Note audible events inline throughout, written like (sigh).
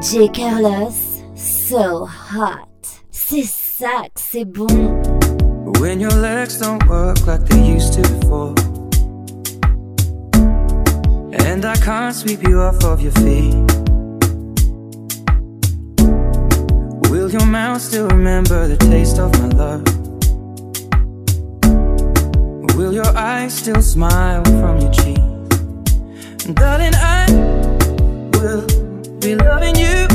DJ Carlos, so hot. C'est ça que c'est bon. When your legs don't work like they used to before. And I can't sweep you off of your feet. Will your mouth still remember the taste of my love? Will your eyes still smile from your cheek? Darling, I will be loving you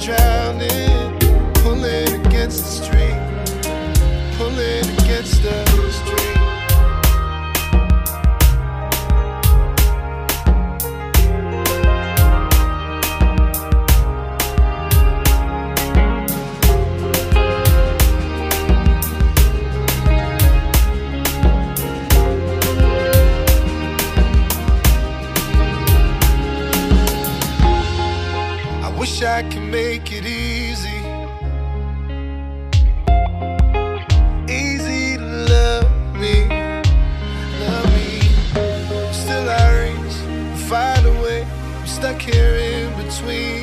drowning, pulling against the stream, pulling against the wish I could make it easy. Easy to love me, love me. Still, I reach, find a way. I'm stuck here in between.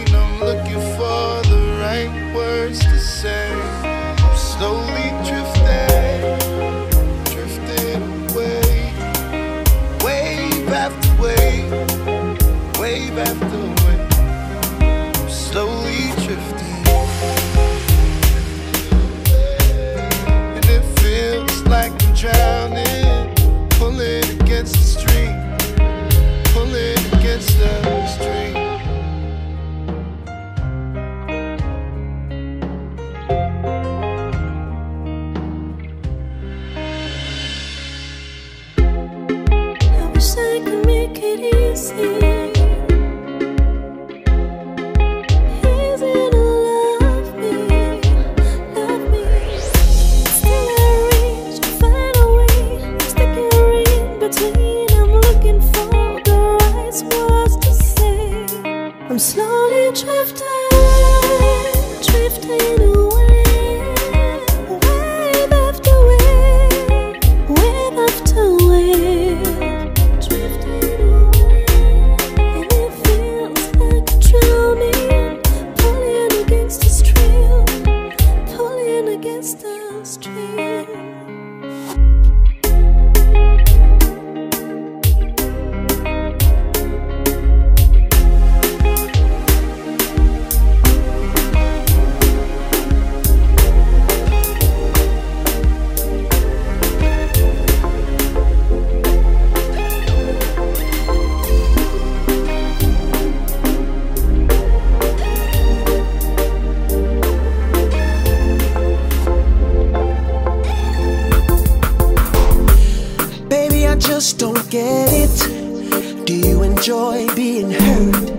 Just don't get it. Do you enjoy being hurt?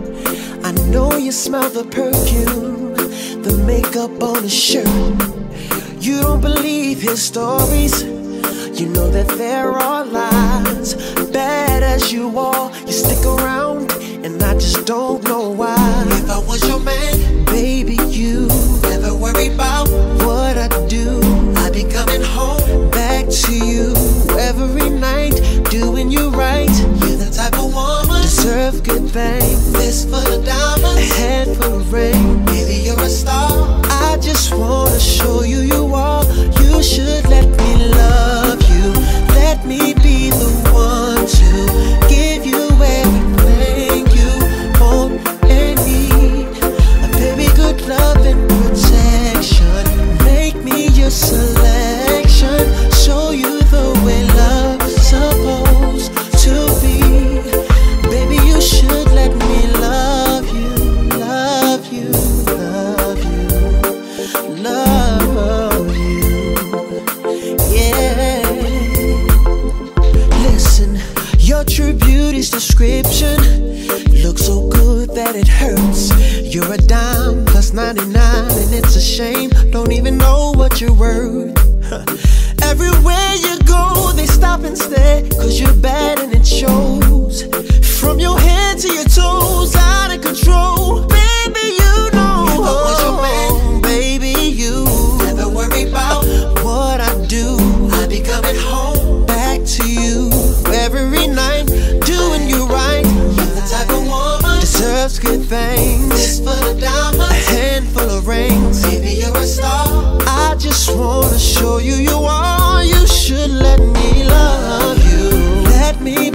I know you smell the perfume, the makeup on his shirt. You don't believe his stories. You know that there are lies. Bad as you are, you stick around, and I just don't know why. If I was your man, good things. This for the diamonds, a hand for the ring. Baby, you're a star. I just wanna show you you are. You should let true beauty's description looks so good that it hurts. You're a dime plus 99, and it's a shame. Don't even know what you're worth. (laughs) Everywhere you go, they stop and stare, cause you're bad and it shows. From your head to your toes, out of control. Baby, you know. If I handful of rings. Baby, you're a star. I just wanna show you you are. You should let me love you. Let me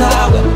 all,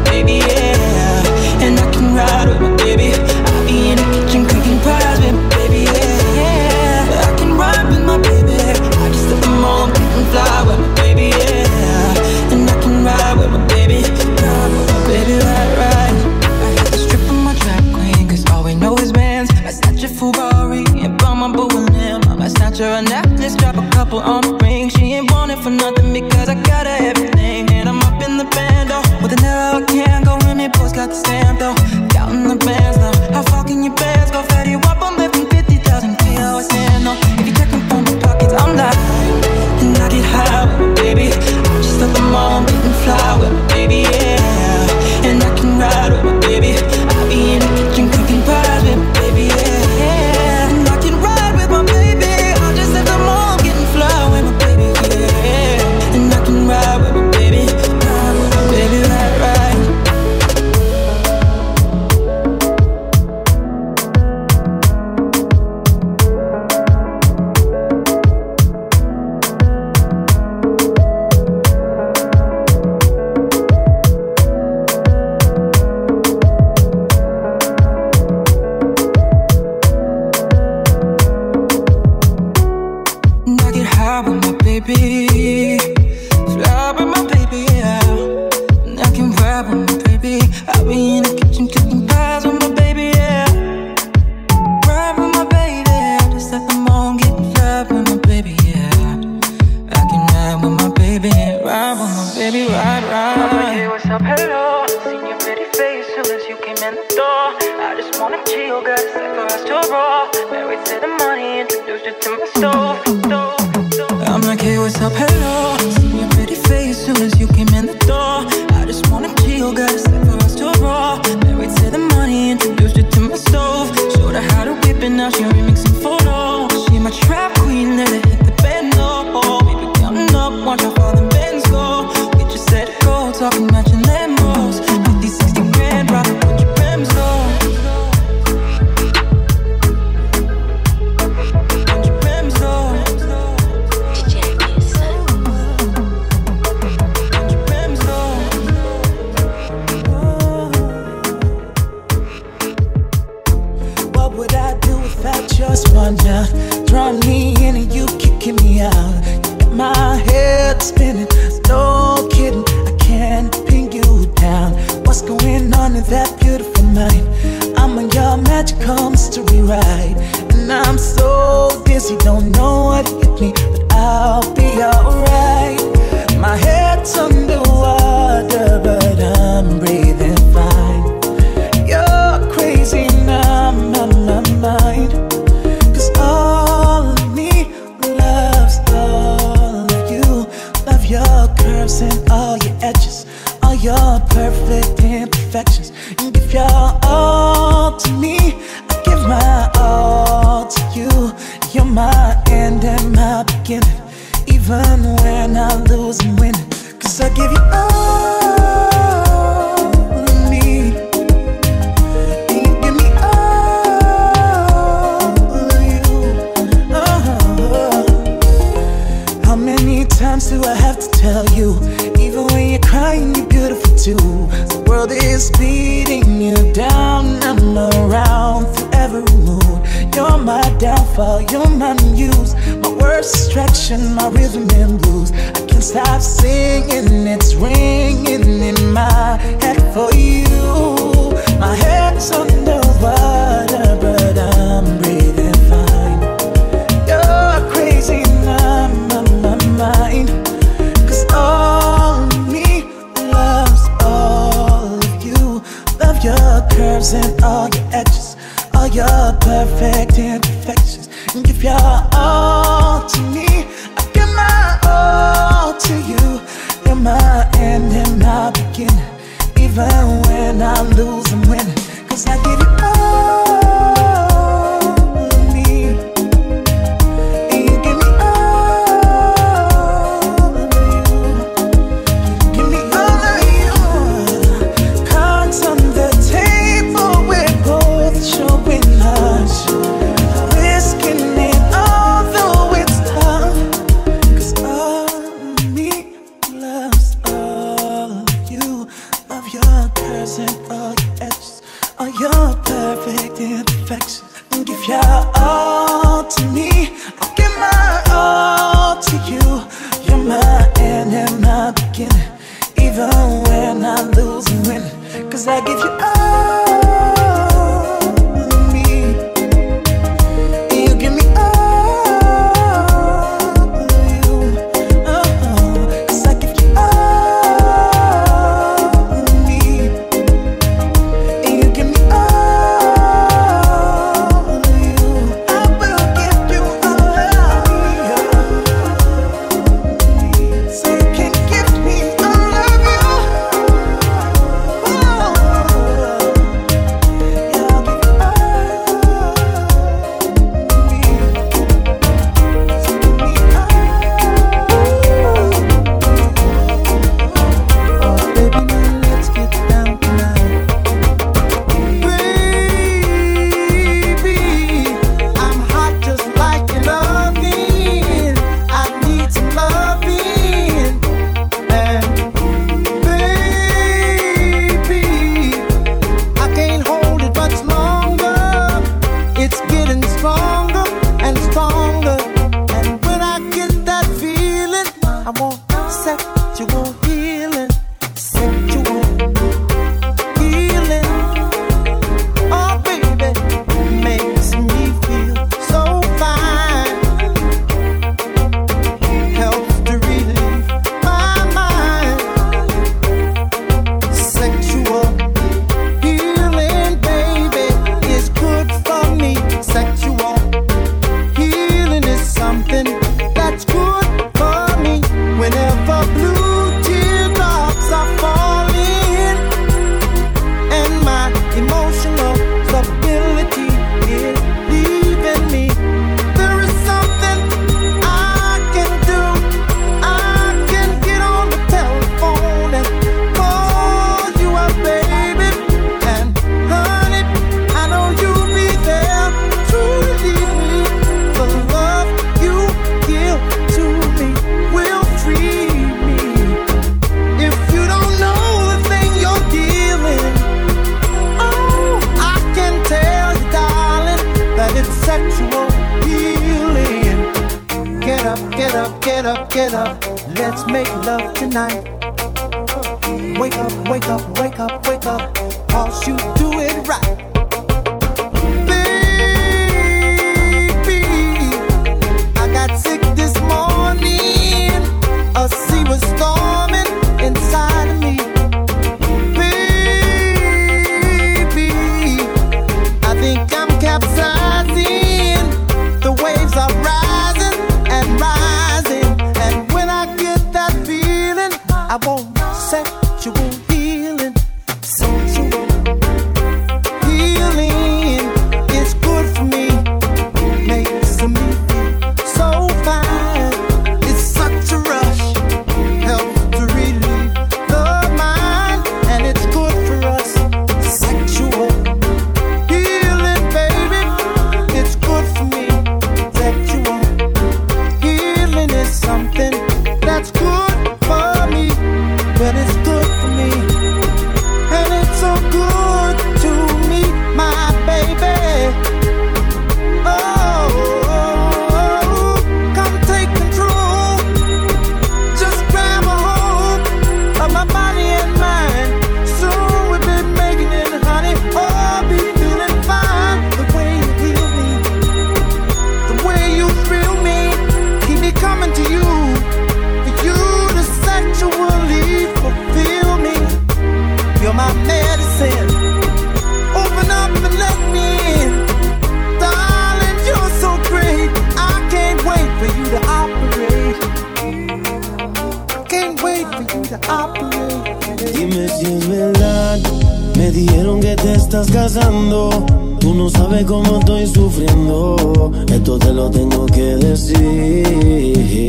sabes cómo estoy sufriendo. Esto te lo tengo que decir.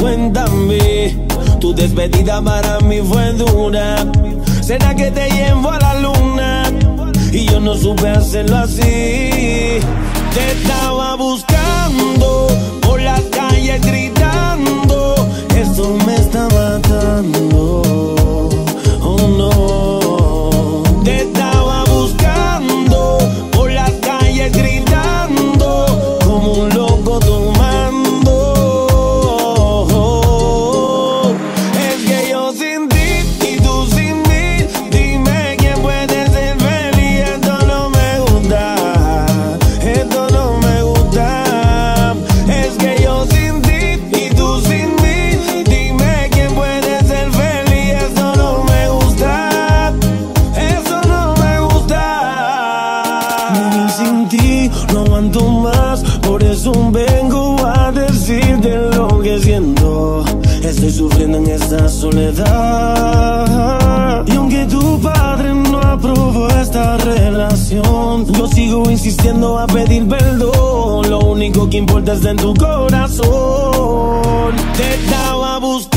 Cuéntame, tu despedida para mí fue dura. ¿Será que te llevo a la luna? Y yo no supe hacerlo así. Te estaba buscando por las calles gritando. Esto me está matando. Oh no. Eso vengo a decirte lo que siento. Estoy sufriendo en esta soledad. Y aunque tu padre no aprobó esta relación, yo sigo insistiendo a pedir perdón. Lo único que importa es en tu corazón. Te estaba buscando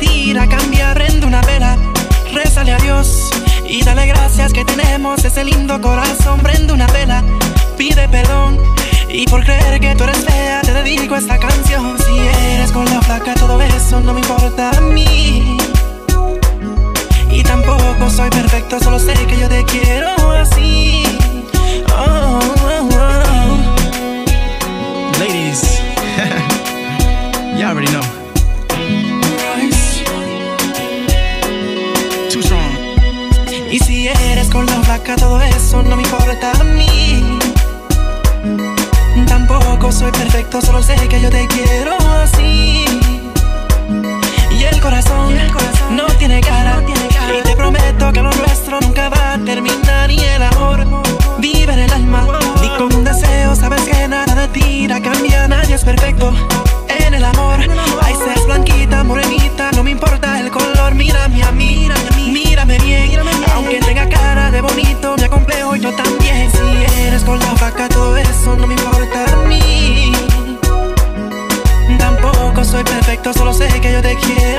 irá a cambiar. Prende una vela, rézale a Dios. Y dale gracias que tenemos ese lindo corazón. Prende una vela, pide perdón. Y por creer que tú eres fea, te dedico esta canción. Si eres con la flaca, todo eso no me importa a mí. Y tampoco soy perfecto, solo sé que yo te quiero así. Oh, oh, oh. Ladies, you already know. vaca, todo eso no me importa a mí. Tampoco soy perfecto, solo sé que yo te quiero así. Y el corazón, y el corazón no, tiene cara, no tiene cara. Y te prometo que lo nuestro nunca va a terminar. Y el amor vive en el alma. Ni con un deseo sabes que nada de ti irá a cambiar, nadie es perfecto el amor. Seas blanquita, morenita, no me importa el color. Mírame a mí, mírame bien. Aunque tenga cara de bonito, me acomplejo yo también. Si eres con la vaca, todo eso no me importa a mí. Tampoco soy perfecto, solo sé que yo te quiero.